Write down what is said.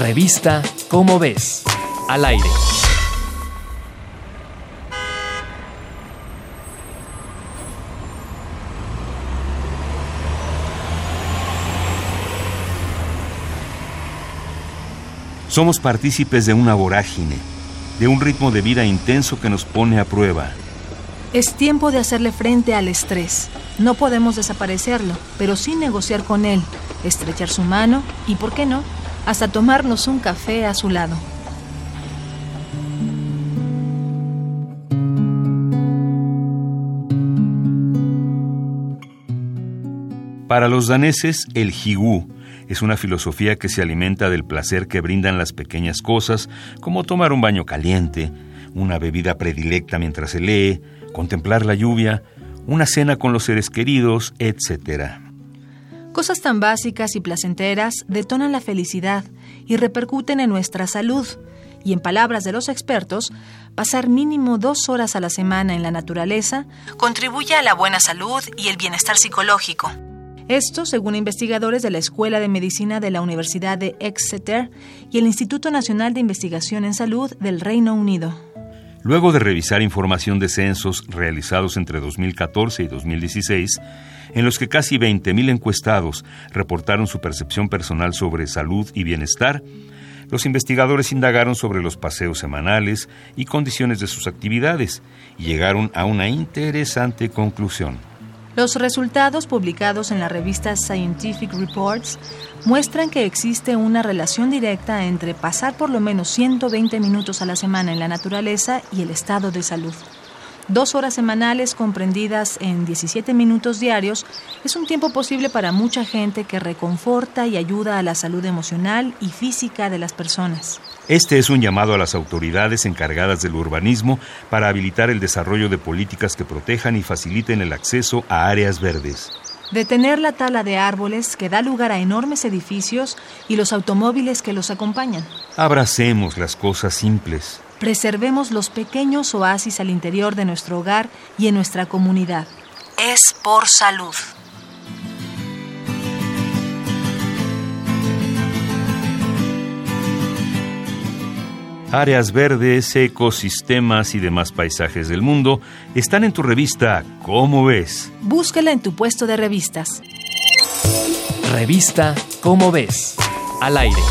Revista Cómo ves. Al aire. Somos partícipes de una vorágine, de un ritmo de vida intenso que nos pone a prueba. Es tiempo de hacerle frente al estrés. No podemos desaparecerlo, pero sí negociar con él, estrechar su mano y, ¿por qué no?, hasta tomarnos un café a su lado. Para los daneses, el higú es una filosofía que se alimenta del placer que brindan las pequeñas cosas, como tomar un baño caliente, una bebida predilecta mientras se lee, contemplar la lluvia, una cena con los seres queridos, etc. Cosas tan básicas y placenteras detonan la felicidad y repercuten en nuestra salud. Y en palabras de los expertos, pasar mínimo dos horas a la semana en la naturaleza contribuye a la buena salud y el bienestar psicológico. Esto según investigadores de la Escuela de Medicina de la Universidad de Exeter y el Instituto Nacional de Investigación en Salud del Reino Unido. Luego de revisar información de censos realizados entre 2014 y 2016, en los que casi 20.000 encuestados reportaron su percepción personal sobre salud y bienestar, los investigadores indagaron sobre los paseos semanales y condiciones de sus actividades y llegaron a una interesante conclusión. Los resultados publicados en la revista Scientific Reports muestran que existe una relación directa entre pasar por lo menos 120 minutos a la semana en la naturaleza y el estado de salud. Dos horas semanales comprendidas en 17 minutos diarios es un tiempo posible para mucha gente que reconforta y ayuda a la salud emocional y física de las personas. Este es un llamado a las autoridades encargadas del urbanismo para habilitar el desarrollo de políticas que protejan y faciliten el acceso a áreas verdes. Detener la tala de árboles que da lugar a enormes edificios y los automóviles que los acompañan. Abracemos las cosas simples. Preservemos los pequeños oasis al interior de nuestro hogar y en nuestra comunidad. Es por salud. Áreas verdes, ecosistemas y demás paisajes del mundo están en tu revista ¿Cómo ves? Búscala en tu puesto de revistas. Revista ¿Cómo ves? Al aire.